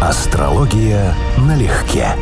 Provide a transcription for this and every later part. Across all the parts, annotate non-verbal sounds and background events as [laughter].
Астрология налегке.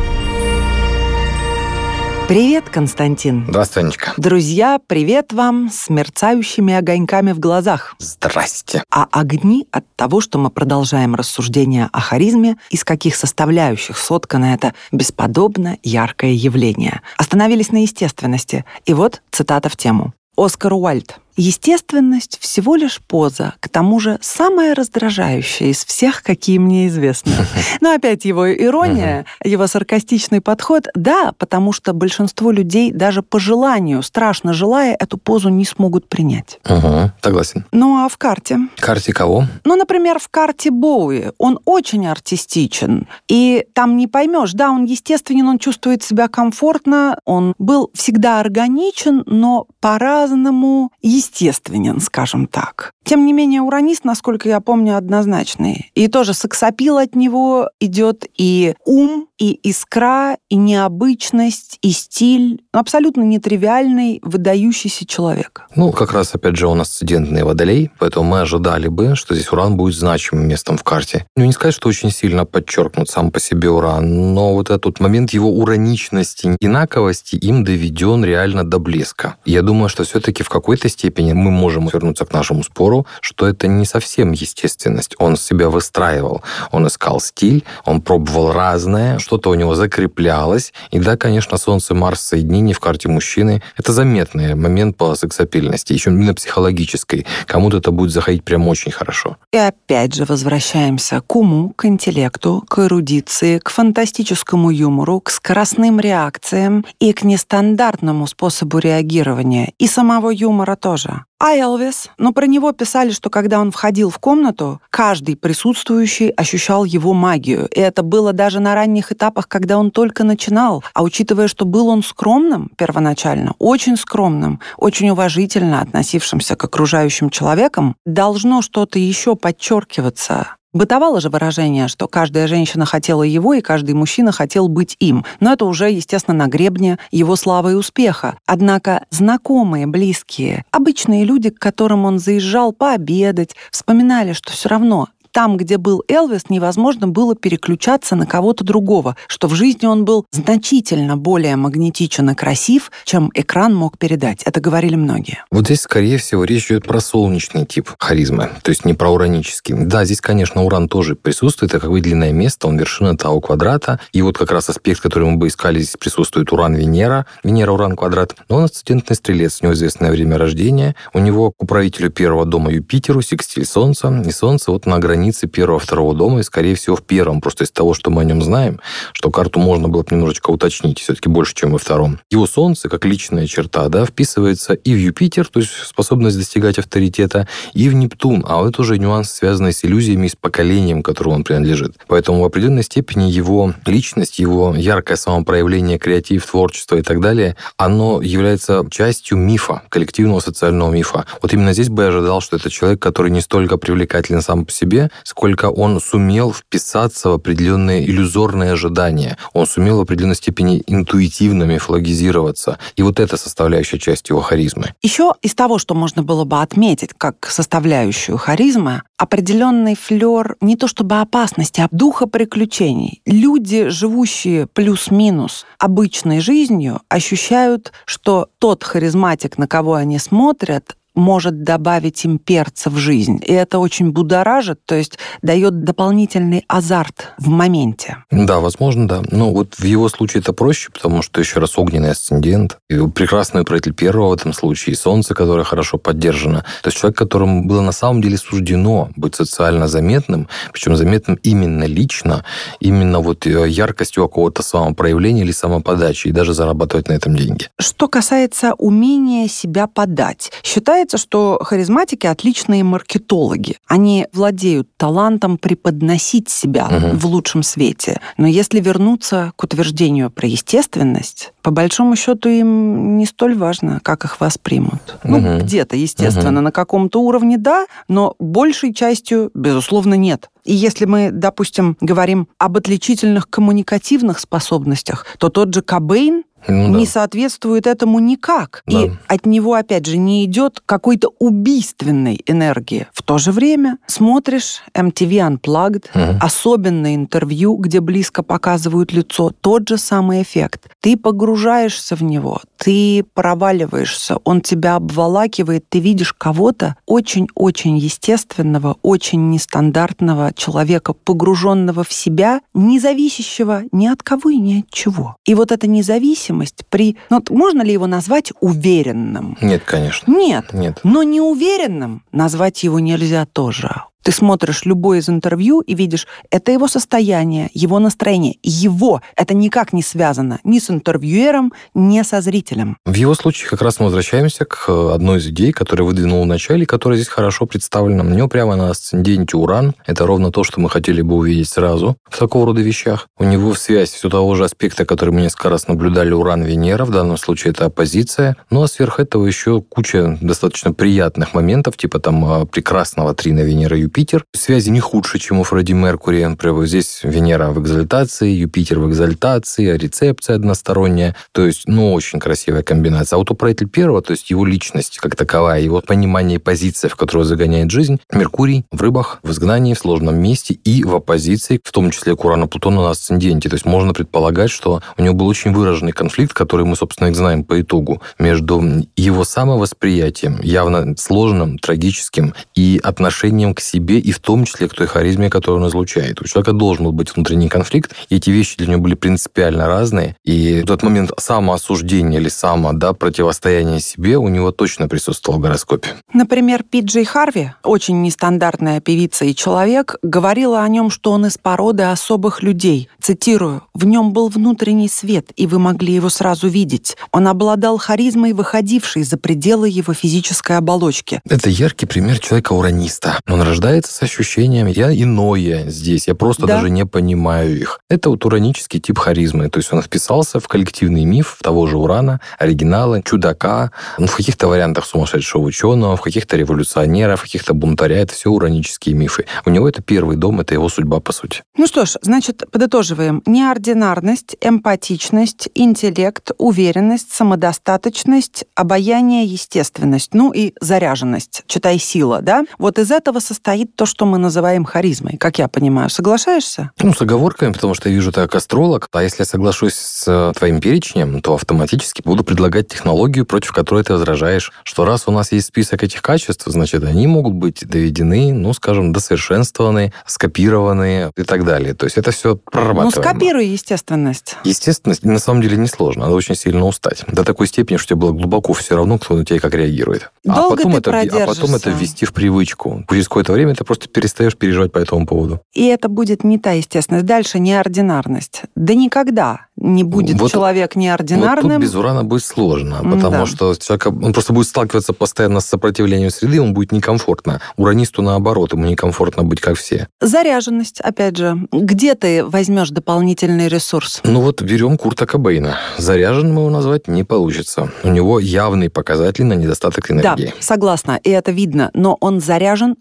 Привет, Константин. Здравствуй, Анечка. Друзья, привет вам с мерцающими огоньками в глазах. Здрасте. А огни от того, что мы продолжаем рассуждение о харизме, из каких составляющих соткано это бесподобно яркое явление. Остановились на естественности. И вот цитата в тему. Оскар Уальд. Естественность всего лишь поза, к тому же самая раздражающая из всех, какие мне известны. [laughs] Но опять его ирония, его саркастичный подход, да, потому что большинство людей даже по желанию, страшно желая, эту позу не смогут принять. Угу, согласен. Ну а в карте? Карте кого? Ну, например, в карте Боуи. Он очень артистичен. И там не поймешь, да, он естественен, он чувствует себя комфортно, он был всегда органичен, но по-разному естественен естественен, скажем так. Тем не менее, уранист, насколько я помню, однозначный. И тоже сексапил от него идет и ум, и искра, и необычность, и стиль. Абсолютно нетривиальный, выдающийся человек. Ну, как раз, опять же, у нас студентный водолей, поэтому мы ожидали бы, что здесь уран будет значимым местом в карте. Ну, не сказать, что очень сильно подчеркнут сам по себе уран, но вот этот момент его ураничности, инаковости им доведен реально до блеска. Я думаю, что все-таки в какой-то степени мы можем вернуться к нашему спору, что это не совсем естественность. Он себя выстраивал, он искал стиль, он пробовал разное, что-то у него закреплялось. И да, конечно, Солнце, Марс, соединение в карте мужчины – это заметный момент по сексапильности, еще именно психологической. Кому-то это будет заходить прям очень хорошо. И опять же возвращаемся к уму, к интеллекту, к эрудиции, к фантастическому юмору, к скоростным реакциям и к нестандартному способу реагирования. И самого юмора тоже. А Элвис? Ну, про него писали, что когда он входил в комнату, каждый присутствующий ощущал его магию. И это было даже на ранних этапах, когда он только начинал. А учитывая, что был он скромным первоначально, очень скромным, очень уважительно относившимся к окружающим человекам, должно что-то еще подчеркиваться Бытовало же выражение, что каждая женщина хотела его, и каждый мужчина хотел быть им. Но это уже, естественно, на гребне его славы и успеха. Однако знакомые, близкие, обычные люди, к которым он заезжал пообедать, вспоминали, что все равно там, где был Элвис, невозможно было переключаться на кого-то другого, что в жизни он был значительно более магнетичен и красив, чем экран мог передать. Это говорили многие. Вот здесь, скорее всего, речь идет про солнечный тип харизмы, то есть не про уранический. Да, здесь, конечно, уран тоже присутствует, это как выделенное место, он вершина Тау квадрата, и вот как раз аспект, который мы бы искали, здесь присутствует уран-Венера, Венера-уран-квадрат, но он асцендентный стрелец, у него известное время рождения, у него к управителю первого дома Юпитеру, секстиль Солнца, и Солнце вот на границе границы первого-второго дома, и, скорее всего, в первом, просто из того, что мы о нем знаем, что карту можно было бы немножечко уточнить, все-таки больше, чем во втором. Его Солнце, как личная черта, да, вписывается и в Юпитер, то есть способность достигать авторитета, и в Нептун, а это уже нюанс, связанный с иллюзиями с поколением, которому он принадлежит. Поэтому в определенной степени его личность, его яркое самопроявление, креатив, творчество и так далее, оно является частью мифа, коллективного социального мифа. Вот именно здесь бы я ожидал, что это человек, который не столько привлекателен сам по себе, сколько он сумел вписаться в определенные иллюзорные ожидания. Он сумел в определенной степени интуитивно мифологизироваться. И вот это составляющая часть его харизмы. Еще из того, что можно было бы отметить как составляющую харизмы, определенный флер не то чтобы опасности, а духа приключений. Люди, живущие плюс-минус обычной жизнью, ощущают, что тот харизматик, на кого они смотрят, может добавить им перца в жизнь. И это очень будоражит, то есть дает дополнительный азарт в моменте. Да, возможно, да. Но вот в его случае это проще, потому что еще раз огненный асцендент, и прекрасный управитель первого в этом случае, и солнце, которое хорошо поддержано. То есть человек, которому было на самом деле суждено быть социально заметным, причем заметным именно лично, именно вот э, яркостью какого-то самопроявления или самоподачи, и даже зарабатывать на этом деньги. Что касается умения себя подать, считается Считается, что харизматики отличные маркетологи. Они владеют талантом преподносить себя угу. в лучшем свете. Но если вернуться к утверждению про естественность, по большому счету им не столь важно, как их воспримут. Угу. Ну, где-то, естественно, угу. на каком-то уровне да, но большей частью, безусловно, нет. И если мы, допустим, говорим об отличительных коммуникативных способностях, то тот же Кобейн ну, да. не соответствует этому никак. Да. И от него, опять же, не идет какой-то убийственной энергии. В то же время смотришь MTV Unplugged, угу. особенное интервью, где близко показывают лицо, тот же самый эффект. Ты погружаешься в него, ты проваливаешься, он тебя обволакивает, ты видишь кого-то очень-очень естественного, очень нестандартного человека, погруженного в себя, не зависящего ни от кого и ни от чего. И вот эта независимость при... Ну, можно ли его назвать уверенным? Нет, конечно. Нет. Нет. Но неуверенным назвать его нельзя тоже. Ты смотришь любое из интервью и видишь, это его состояние, его настроение, его. Это никак не связано ни с интервьюером, ни со зрителем. В его случае как раз мы возвращаемся к э, одной из идей, которую выдвинул начале, которая здесь хорошо представлена. У него прямо на асценденте Уран. Это ровно то, что мы хотели бы увидеть сразу в такого рода вещах. У него в связь все того же аспекта, который мы несколько раз наблюдали, Уран-Венера. В данном случае это оппозиция. Ну а сверх этого еще куча достаточно приятных моментов, типа там э, прекрасного трина Венера-Юпитер, Юпитер. Связи не худше, чем у Фредди Меркури. Например, здесь Венера в экзальтации, Юпитер в экзальтации, а рецепция односторонняя. То есть, ну, очень красивая комбинация. А вот управитель первого, то есть его личность как таковая, его понимание и позиция, в которую загоняет жизнь, Меркурий в рыбах, в изгнании, в сложном месте и в оппозиции, в том числе к Урану Плутону на асценденте. То есть можно предполагать, что у него был очень выраженный конфликт, который мы, собственно, и знаем по итогу, между его самовосприятием, явно сложным, трагическим, и отношением к себе себе и в том числе к той харизме, которую он излучает. У человека должен был быть внутренний конфликт, и эти вещи для него были принципиально разные. И в тот момент самоосуждения или само да, противостояние себе у него точно присутствовал в гороскопе. Например, Пиджей Харви, очень нестандартная певица и человек, говорила о нем, что он из породы особых людей. Цитирую, «В нем был внутренний свет, и вы могли его сразу видеть. Он обладал харизмой, выходившей за пределы его физической оболочки». Это яркий пример человека-ураниста. Он рождается рождается с ощущением «я иное здесь, я просто да. даже не понимаю их». Это вот уранический тип харизмы, то есть он вписался в коллективный миф того же Урана, оригинала, чудака, ну, в каких-то вариантах сумасшедшего ученого, в каких-то революционера, в каких-то бунтаря. Это все уранические мифы. У него это первый дом, это его судьба, по сути. Ну что ж, значит, подытоживаем. Неординарность, эмпатичность, интеллект, уверенность, самодостаточность, обаяние, естественность, ну и заряженность, читай сила, да? Вот из этого состоит то, что мы называем харизмой, как я понимаю. Соглашаешься? Ну, с оговорками, потому что я вижу ты как астролог. А если я соглашусь с э, твоим перечнем, то автоматически буду предлагать технологию, против которой ты возражаешь, что раз у нас есть список этих качеств, значит, они могут быть доведены, ну, скажем, досовершенствованы, скопированы и так далее. То есть это все прорабатываемо. Ну, скопируй естественность. Естественность на самом деле несложно. Надо очень сильно устать. До такой степени, что тебе было глубоко все равно, кто на тебя как реагирует. Долго а потом, ты это, а потом это ввести в привычку. Через какое-то время ты просто перестаешь переживать по этому поводу. И это будет не та естественность. Дальше неординарность. Да никогда не будет вот, человек неординарным. Вот тут без урана будет сложно, потому да. что человек, он просто будет сталкиваться постоянно с сопротивлением среды, ему будет некомфортно. Уранисту наоборот, ему некомфортно быть как все. Заряженность, опять же. Где ты возьмешь дополнительный ресурс? Ну вот берем Курта Кобейна. Заряженным его назвать не получится. У него явный показатель на недостаток энергии. Да, согласна, и это видно. Но он заряжен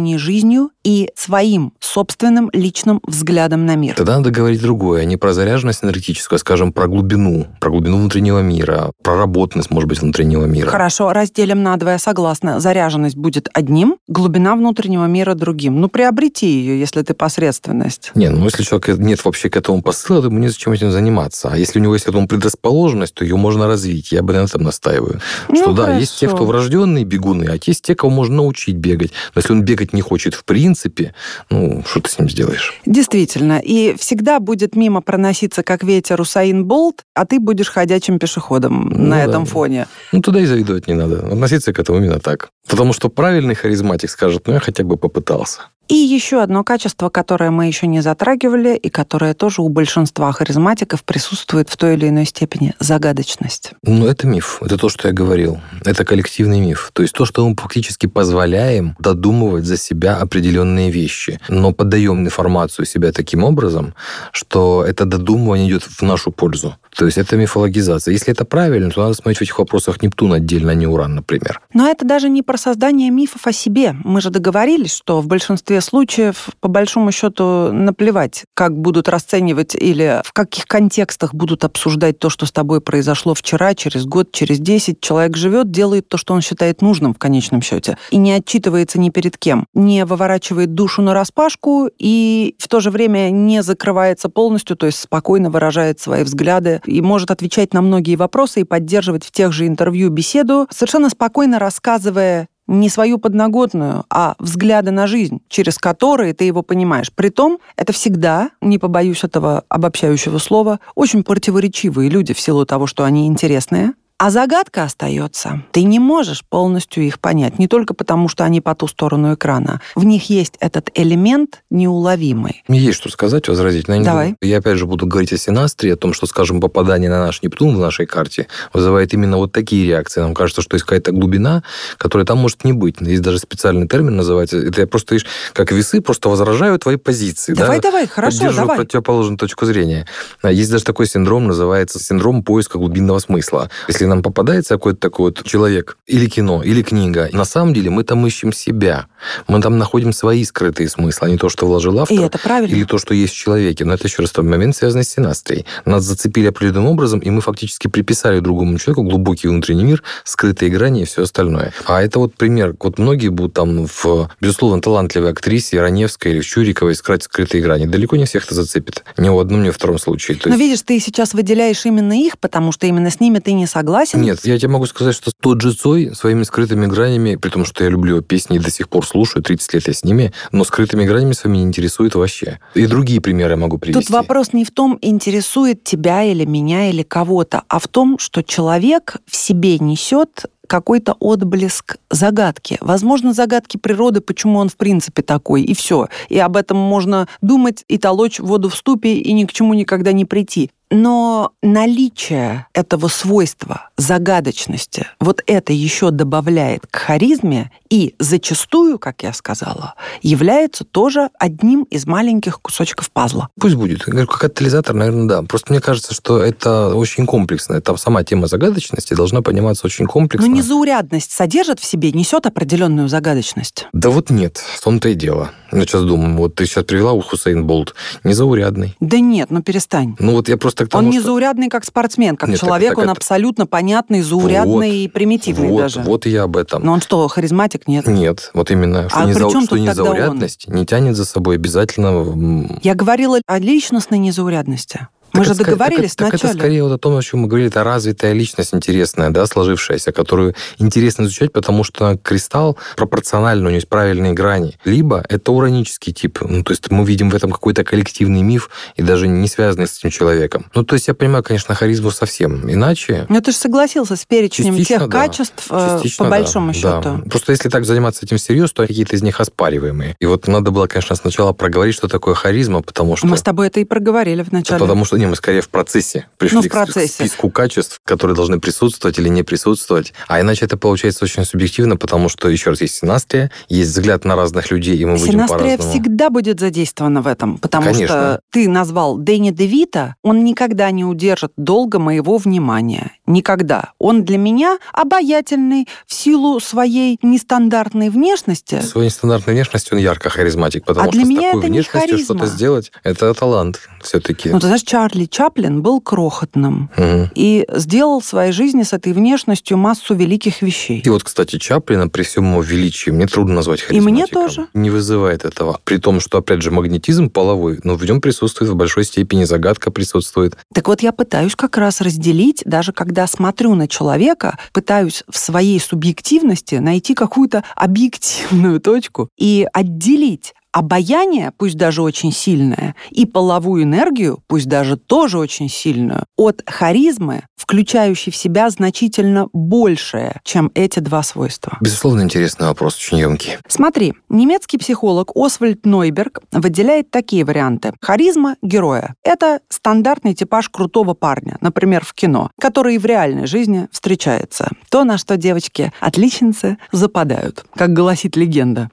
внутренней жизнью и своим собственным личным взглядом на мир. Тогда надо говорить другое, а не про заряженность энергетическую энергетическую, скажем, про глубину, про глубину внутреннего мира, про работность, может быть, внутреннего мира. Хорошо, разделим на два, я согласна. Заряженность будет одним, глубина внутреннего мира другим. Ну, приобрети ее, если ты посредственность. Не, ну, если человек нет вообще к этому посыла, то ему незачем этим заниматься. А если у него есть к этому предрасположенность, то ее можно развить. Я бы на этом настаиваю. Ну, что да, есть те, кто врожденные бегуны, а есть те, кого можно научить бегать. Но если он бегать не хочет в принципе, ну, что ты с ним сделаешь? Действительно. И всегда будет мимо проноситься, как ветер ветер Усаин Болт, а ты будешь ходячим пешеходом ну, на да. этом фоне. Ну, туда и завидовать не надо. Относиться к этому именно так. Потому что правильный харизматик скажет, ну, я хотя бы попытался. И еще одно качество, которое мы еще не затрагивали, и которое тоже у большинства харизматиков присутствует в той или иной степени – загадочность. Ну, это миф. Это то, что я говорил. Это коллективный миф. То есть то, что мы фактически позволяем додумывать за себя определенные вещи, но подаем информацию себя таким образом, что это додумывание идет в нашу пользу. То есть это мифологизация. Если это правильно, то надо смотреть в этих вопросах Нептун отдельно, а не Уран, например. Но это даже не про создание мифов о себе. Мы же договорились, что в большинстве случаев, по большому счету, наплевать, как будут расценивать или в каких контекстах будут обсуждать то, что с тобой произошло вчера, через год, через десять. Человек живет, делает то, что он считает нужным в конечном счете, и не отчитывается ни перед кем, не выворачивает душу на распашку и в то же время не закрывается полностью, то есть спокойно выражает свои взгляды и может отвечать на многие вопросы и поддерживать в тех же интервью беседу, совершенно спокойно рассказывая не свою подноготную, а взгляды на жизнь, через которые ты его понимаешь. Притом, это всегда, не побоюсь этого обобщающего слова, очень противоречивые люди в силу того, что они интересные, а загадка остается. Ты не можешь полностью их понять, не только потому, что они по ту сторону экрана. В них есть этот элемент неуловимый. Мне есть что сказать, возразить. Но Давай. Я опять же буду говорить о Синастре, о том, что, скажем, попадание на наш Нептун в нашей карте вызывает именно вот такие реакции. Нам кажется, что есть какая-то глубина, которая там может не быть. Есть даже специальный термин называется. Это я просто, видишь, как весы, просто возражаю твои позиции. Давай, да? давай, хорошо, Поддерживаю давай. противоположную точку зрения. Есть даже такой синдром, называется синдром поиска глубинного смысла. Если нам попадается какой-то такой вот человек, или кино, или книга, на самом деле мы там ищем себя. Мы там находим свои скрытые смыслы, а не то, что вложил автор. И это правильно. Или то, что есть в человеке. Но это еще раз тот момент, связанный с синастрией. Нас зацепили определенным образом, и мы фактически приписали другому человеку глубокий внутренний мир, скрытые грани и все остальное. А это вот пример. Вот многие будут там в, безусловно, талантливой актрисе Раневской или в Чуриковой искать скрытые грани. Далеко не всех это зацепит. Ни в одном, ни в втором случае. То Но есть- видишь, ты сейчас выделяешь именно их, потому что именно с ними ты не согласен. Нет, я тебе могу сказать, что тот же Цой своими скрытыми гранями, при том, что я люблю его песни и до сих пор слушаю, 30 лет я с ними, но скрытыми гранями своими не интересует вообще. И другие примеры я могу привести. Тут вопрос не в том, интересует тебя или меня или кого-то, а в том, что человек в себе несет какой-то отблеск загадки. Возможно, загадки природы, почему он в принципе такой, и все. И об этом можно думать и толочь воду в ступе, и ни к чему никогда не прийти. Но наличие этого свойства, загадочности, вот это еще добавляет к харизме и зачастую, как я сказала, является тоже одним из маленьких кусочков пазла. Пусть будет. Я говорю, как катализатор, наверное, да. Просто мне кажется, что это очень комплексно. Там сама тема загадочности должна пониматься очень Но комплексно. незаурядность содержит в себе, несет определенную загадочность. Да вот нет, в том-то и дело. Я сейчас думаю, вот ты сейчас привела у Хусейн Болт. Незаурядный. Да нет, ну перестань. Ну вот я просто к тому, Он не заурядный как спортсмен, как Нет, так- человек, так он это- абсолютно понятный, заурядный Вот, и примитивный вот, даже. Вот и я об этом. Но он что, харизматик? Нет. Нет, вот именно, что, А не чем что незаурядность не тянет за собой обязательно... Я говорила о личностной незаурядности. Мы Так же договорились так, это- так вначале. это скорее вот о том, о чем мы говорили, это развитая личность интересная, да, сложившаяся, которую интересно изучать, потому что кристалл пропорционально, у него есть правильные грани. Либо это уранический тип, ну, то есть мы видим в этом какой-то коллективный миф и даже не связанный с этим человеком. Ну, то есть я понимаю, конечно, харизму совсем иначе. Но ты же согласился с перечнем Частично, тех да. качеств, э, Частично, по да, большому да. счету. Просто если так заниматься этим всерьез, то какие-то из них оспариваемые. И вот надо было, конечно, сначала проговорить, что такое харизма, потому что... Мы с тобой это и проговорили вначале. Потому что не, мы скорее в процессе пришли Ну, в к- к процессе. списку качеств, которые должны присутствовать или не присутствовать. А иначе это получается очень субъективно, потому что, еще раз, есть синастрия, есть взгляд на разных людей, и мы будем Синастрия по-разному. всегда будет задействована в этом, потому Конечно. что ты назвал Дэнни Девита, он никогда не удержит долго моего внимания. Никогда. Он для меня обаятельный в силу своей нестандартной внешности. Своей нестандартной внешностью он ярко харизматик, потому А для что меня с такой это не внешностью что-то сделать, это талант все-таки. Ну, ты знаешь, Чарли Чаплин был крохотным и сделал в своей жизни с этой внешностью массу великих вещей. И вот, кстати, Чаплина при всем его величии мне трудно назвать И мне харизматиком. тоже. Не вызывает этого. При том, что, опять же, магнетизм половой, но в нем присутствует в большой степени загадка присутствует. Так вот, я пытаюсь как раз разделить, даже когда смотрю на человека, пытаюсь в своей субъективности найти какую-то объективную точку и отделить обаяние, пусть даже очень сильное, и половую энергию, пусть даже тоже очень сильную, от харизмы, включающей в себя значительно большее, чем эти два свойства. Безусловно, интересный вопрос, очень емкий. Смотри, немецкий психолог Освальд Нойберг выделяет такие варианты. Харизма героя – это стандартный типаж крутого парня, например, в кино, который и в реальной жизни встречается. То, на что девочки-отличницы западают, как гласит легенда.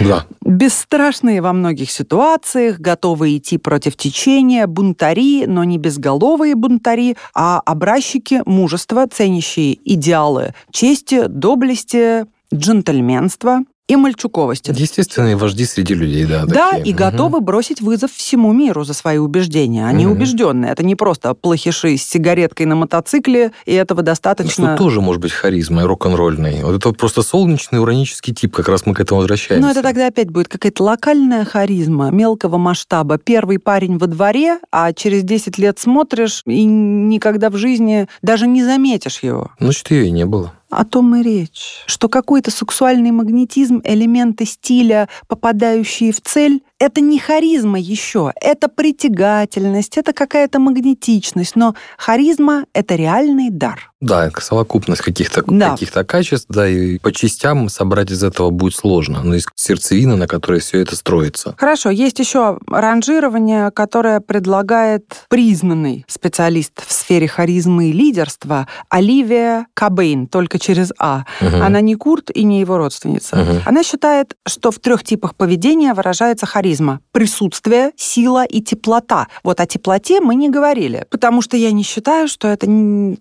Да. Бесстрашные во многих ситуациях, готовые идти против течения, бунтари, но не безголовые бунтари, а образчики мужества, ценящие идеалы чести, доблести, джентльменства. И мальчуковости. Естественные вожди среди людей, да. Да, такие. и Мгм. готовы бросить вызов всему миру за свои убеждения. Они Мгм. убежденные. Это не просто плохиши с сигареткой на мотоцикле, и этого Что достаточно. тоже может быть харизмой рок-н-ролльной. Вот это вот просто солнечный уранический тип, как раз мы к этому возвращаемся. Но это тогда опять будет какая-то локальная харизма мелкого масштаба. Первый парень во дворе, а через 10 лет смотришь и никогда в жизни даже не заметишь его. Значит, ее и не было. О том и речь, что какой-то сексуальный магнетизм, элементы стиля, попадающие в цель, это не харизма еще, это притягательность, это какая-то магнетичность, но харизма — это реальный дар. Да, совокупность каких-то Да. каких-то качеств, да, и по частям собрать из этого будет сложно. Но есть сердцевина, на которой все это строится. Хорошо, есть еще ранжирование, которое предлагает признанный специалист в сфере харизмы и лидерства Оливия Кабейн, только через А. Мгм. Она не Курт и не его родственница. Мгм. Она считает, что в трех типах поведения выражается харизма. Присутствие, сила и теплота. Вот о теплоте мы не говорили, потому что я не считаю, что это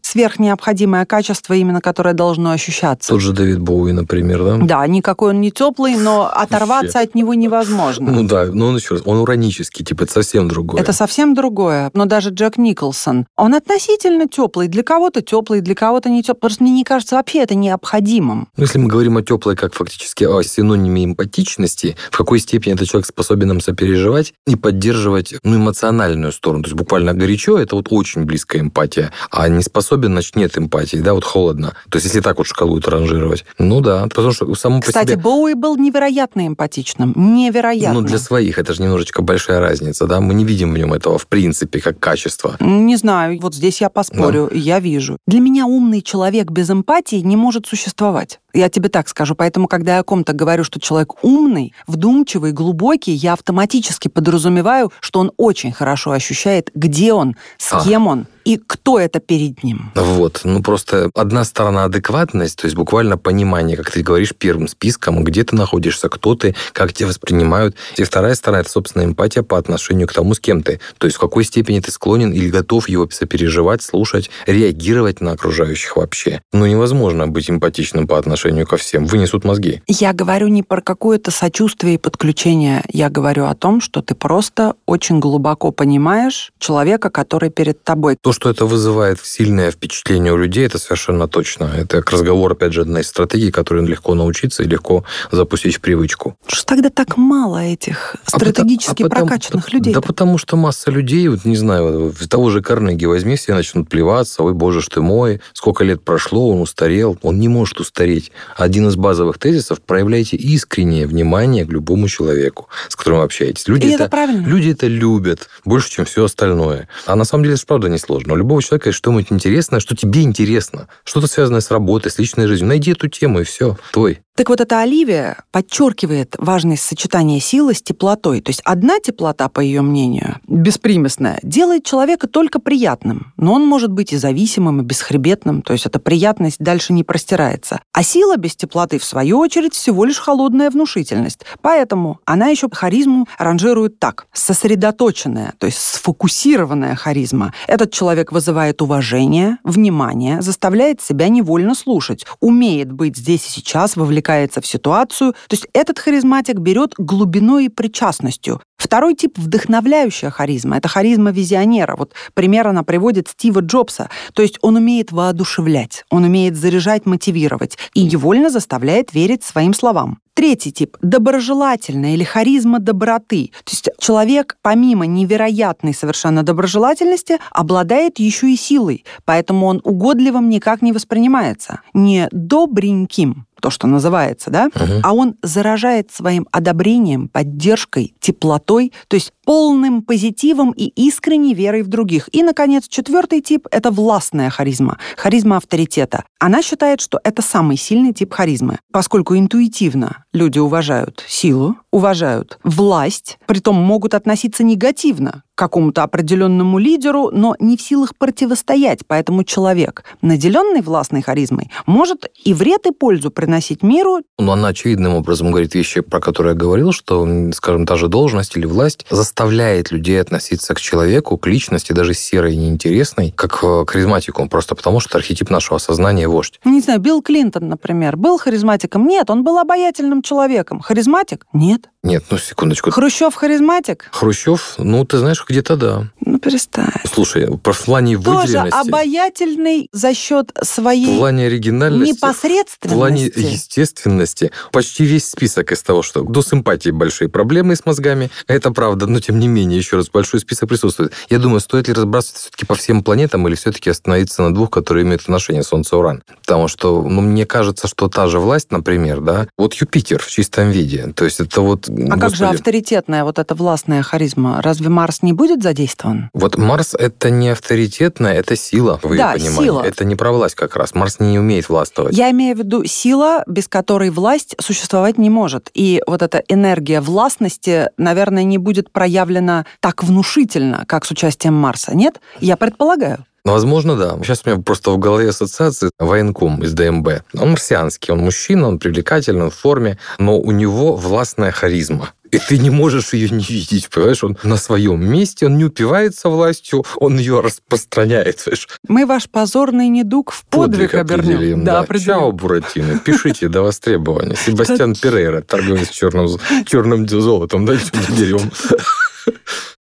сверхнеобходимое качество, именно которое должно ощущаться. Тот же Дэвид Боуи, например, да? Да, никакой он не теплый, но оторваться от него невозможно. Ну да, но он еще раз, он уранический, типа, это совсем другое. Это совсем другое. Но даже Джек Николсон, он относительно теплый. Для кого-то теплый, для кого-то не теплый. Просто мне не кажется вообще это необходимым. Ну, если мы говорим о теплой как фактически о синониме эмпатичности, в какой степени этот человек способен нам сопереживать и поддерживать ну, эмоциональную сторону. То есть буквально горячо, это вот очень близкая эмпатия. А не способен, значит, нет эмпатии, да, вот холодно. То есть если так вот шкалу это ранжировать. Ну да, потому что само по Кстати, себе... Боуи был невероятно эмпатичным. Невероятно. Ну, для своих это же немножечко большая разница, да? Мы не видим в нем этого, в принципе, как качество. Не знаю, вот здесь я поспорю, я вижу. Для меня умный человек без эмпатии не может существовать. Я тебе так скажу. Поэтому, когда я о ком-то говорю, что человек умный, вдумчивый, глубокий, я автоматически подразумеваю, что он очень хорошо ощущает, где он, с А. кем он и кто это перед ним. Вот, ну просто одна сторона адекватность, то есть буквально понимание, как ты говоришь, первым списком, где ты находишься, кто ты, как тебя воспринимают. И вторая сторона – это, собственно, эмпатия по отношению к тому, с кем ты. То есть в какой степени ты склонен или готов его сопереживать, слушать, реагировать на окружающих вообще. Ну невозможно быть эмпатичным по отношению ко всем. Вынесут мозги. Я говорю не про какое-то сочувствие и подключение. Я говорю о том, что ты просто очень глубоко понимаешь человека, который перед тобой. То, что это вызывает сильное впечатление у людей, это совершенно точно. Это к разговору, опять же, одна из стратегий, которой легко научиться и легко запустить в привычку. Что ж тогда так мало этих А стратегически а потому- прокачанных людей? Да потому что масса людей, вот не знаю, того же Карнеги возьми, все начнут плеваться, ой, боже ж ты мой, сколько лет прошло, он устарел. Он не может устареть. Один из базовых тезисов – проявляйте искреннее внимание к любому человеку, с которым вы общаетесь. Люди И это правильно. Люди это любят больше, чем все остальное. А на самом деле это правда несложно. У любого человека есть что-нибудь интересное, что тебе интересно. Что-то связанное с работой, с личной жизнью. Найди эту тему, и все. Твой. Так вот, эта Оливия подчеркивает важность сочетания силы с теплотой. То есть одна теплота, по ее мнению, беспримесная, делает человека только приятным. Но он может быть и зависимым, и бесхребетным. То есть эта приятность дальше не простирается. А сила без теплоты, в свою очередь, всего лишь холодная внушительность. Поэтому она еще харизму ранжирует так. Сосредоточенная, то есть сфокусированная харизма. Этот человек вызывает уважение, внимание, заставляет себя невольно слушать, умеет быть здесь и сейчас, вовлекается в ситуацию. То есть этот харизматик берет глубиной и причастностью. Второй тип – вдохновляющая харизма. Это харизма визионера. Вот пример она приводит Стива Джобса. То есть он умеет воодушевлять, он умеет заряжать, мотивировать и невольно заставляет верить своим словам. Третий тип – доброжелательная или харизма доброты. То есть человек, помимо невероятной совершенно доброжелательности, обладает еще и силой, поэтому он угодливым никак не воспринимается. Не добреньким, то, что называется, да, Мгм. а он заражает своим одобрением, поддержкой, теплотой, то есть полным позитивом и искренней верой в других. И, наконец, четвертый тип – это властная харизма, харизма авторитета. Она считает, что это самый сильный тип харизмы, поскольку интуитивно люди уважают силу, уважают власть, притом могут относиться негативно какому-то определенному лидеру, но не в силах противостоять. Поэтому человек, наделенный властной харизмой, может и вред, и пользу приносить миру. Но она очевидным образом говорит вещи, про которые я говорил, что, скажем, та же должность или власть заставляет людей относиться к человеку, к личности, даже серой и неинтересной, как к харизматику, просто потому что архетип нашего сознания – вождь. Не знаю, Билл Клинтон, например, был харизматиком? Нет, он был обаятельным человеком. Харизматик? Нет. Нет, ну секундочку. Хрущев харизматик? Хрущев, ну ты знаешь, где-то да. Ну перестань. Слушай, в плане Тоже обаятельный за счет своей в плане оригинальности, непосредственности. В плане естественности. Почти весь список из того, что до симпатии большие проблемы с мозгами. Это правда, но тем не менее, еще раз, большой список присутствует. Я думаю, стоит ли разбрасываться все-таки по всем планетам или все-таки остановиться на двух, которые имеют отношение Солнце-Уран? Потому что, ну, мне кажется, что та же власть, например, да, вот Юпитер в чистом виде. То есть это вот... А господи, как же авторитетная вот эта властная харизма? Разве Марс не будет задействован? Вот Марс это не авторитетная, это сила, в да, понимании. Сила. Это не про власть как раз. Марс не умеет властвовать. Я имею в виду сила, без которой власть существовать не может. И вот эта энергия властности, наверное, не будет проявлена так внушительно, как с участием Марса. Нет? Я предполагаю. Ну, возможно, да. Сейчас у меня просто в голове ассоциации военком из ДМБ. Он марсианский, он мужчина, он привлекательный, он в форме, но у него властная харизма. И ты не можешь ее не видеть, понимаешь? Он на своем месте, он не упивается властью, он ее распространяет, понимаешь? Мы ваш позорный недуг в подвиг, подвиг обернем. Определим, да, да. Определим. Чао, Буратино, пишите до востребования. Себастьян [laughs] Перейра, торговец черным, черным золотом, да, деревом.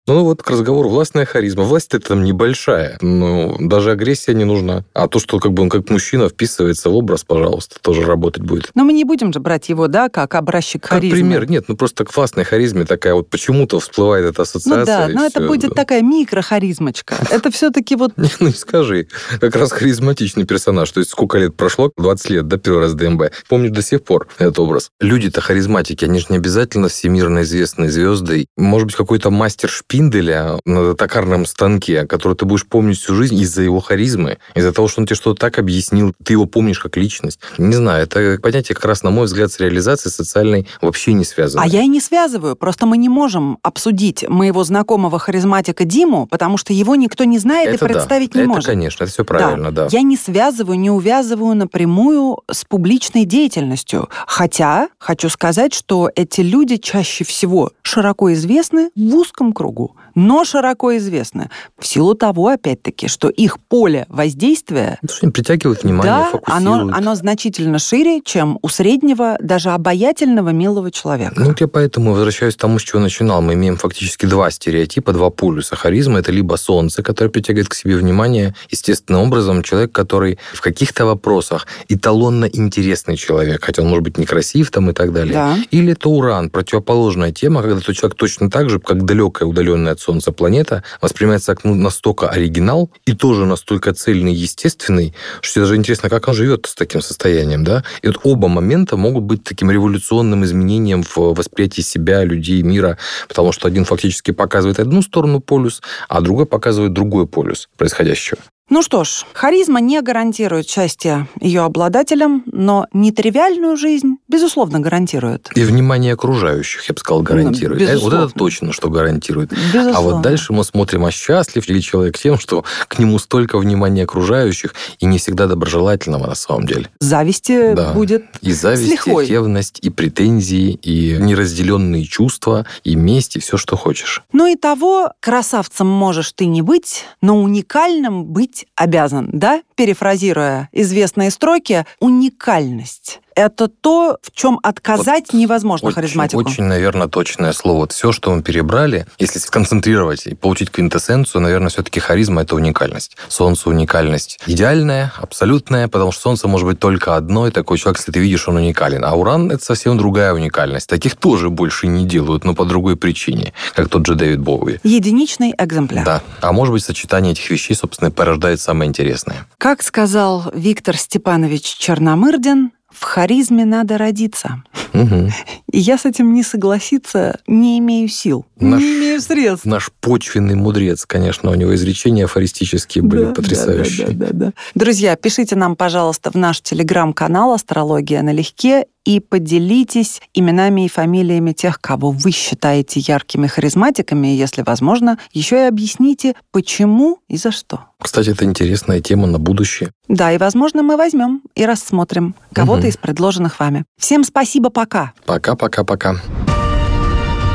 Ну вот к разговору властная харизма. Власть это там небольшая, но даже агрессия не нужна. А то, что как бы он как мужчина вписывается в образ, пожалуйста, тоже работать будет. Но мы не будем же брать его, да, как образчик харизмы. Как пример, нет, ну просто к властной харизме такая вот почему-то всплывает эта ассоциация. Ну да, но это все. будет такая микрохаризмочка. [laughs] Это все-таки вот... Ну не скажи, как раз харизматичный персонаж. То есть сколько лет прошло? 20 лет, да, первый раз ДМБ. Помню до сих пор этот образ. Люди-то харизматики, они же не обязательно всемирно известные звезды. Может быть, какой-то мастер шпи Пинделя на токарном станке, который ты будешь помнить всю жизнь из-за его харизмы, из-за того, что он тебе что-то так объяснил, ты его помнишь как личность. Не знаю, это понятие как раз, на мой взгляд, с реализацией социальной вообще не связано. А я и не связываю, просто мы не можем обсудить моего знакомого харизматика Диму, потому что его никто не знает это и представить да. не это, может. конечно, это все правильно, да. да. Я не связываю, не увязываю напрямую с публичной деятельностью. Хотя хочу сказать, что эти люди чаще всего широко известны в узком кругу но широко известны. В силу того, опять-таки, что их поле воздействия... Что притягивает внимание, да, оно, оно значительно шире, чем у среднего, даже обаятельного, милого человека. Ну, вот я поэтому возвращаюсь к тому, с чего начинал. Мы имеем фактически два стереотипа, два полюса харизма. Это либо солнце, которое притягивает к себе внимание, естественным образом, человек, который в каких-то вопросах эталонно интересный человек, хотя он может быть некрасив там и так далее. Да. Или это уран, противоположная тема, когда тот человек точно так же, как далекая, удаленная от Солнца планета воспринимается как ну, настолько оригинал и тоже настолько цельный естественный, что даже интересно, как он живет с таким состоянием, да? И вот оба момента могут быть таким революционным изменением в восприятии себя, людей, мира, потому что один фактически показывает одну сторону полюс, а другой показывает другой полюс происходящего. Ну что ж, харизма не гарантирует счастье ее обладателям, но нетривиальную жизнь, безусловно, гарантирует. И внимание окружающих, я бы сказал, гарантирует. Ну, вот это точно, что гарантирует. Безусловно. А вот дальше мы смотрим, а счастлив ли человек тем, что к нему столько внимания окружающих и не всегда доброжелательного на самом деле. Зависти да. будет И зависть, слихой. и ревность, и претензии, и неразделенные чувства, и месть, и все, что хочешь. Ну и того, красавцем можешь ты не быть, но уникальным быть быть обязан, да? Перефразируя известные строки, уникальность это то, в чем отказать вот невозможно очень, харизматику. Очень, наверное, точное слово. Вот все, что мы перебрали, если сконцентрировать и получить квинтэссенцию, наверное, все-таки харизма — это уникальность. Солнце — уникальность. Идеальная, абсолютная, потому что Солнце может быть только одно, и такой человек, если ты видишь, он уникален. А Уран — это совсем другая уникальность. Таких тоже больше не делают, но по другой причине, как тот же Дэвид Боуи. Единичный экземпляр. Да. А может быть, сочетание этих вещей, собственно, порождает самое интересное. Как сказал Виктор Степанович Черномырдин, в харизме надо родиться. Угу. И я с этим не согласиться не имею сил, наш, не имею средств. Наш почвенный мудрец, конечно, у него изречения афористические были да, потрясающие. Да, да, да, да. Друзья, пишите нам, пожалуйста, в наш телеграм-канал «Астрология налегке» и поделитесь именами и фамилиями тех, кого вы считаете яркими харизматиками, и, если возможно, еще и объясните, почему и за что. Кстати, это интересная тема на будущее. Да, и, возможно, мы возьмем и рассмотрим кого-то угу. из предложенных вами. Всем спасибо, пока. Пока-пока-пока.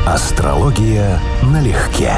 Астрология налегке.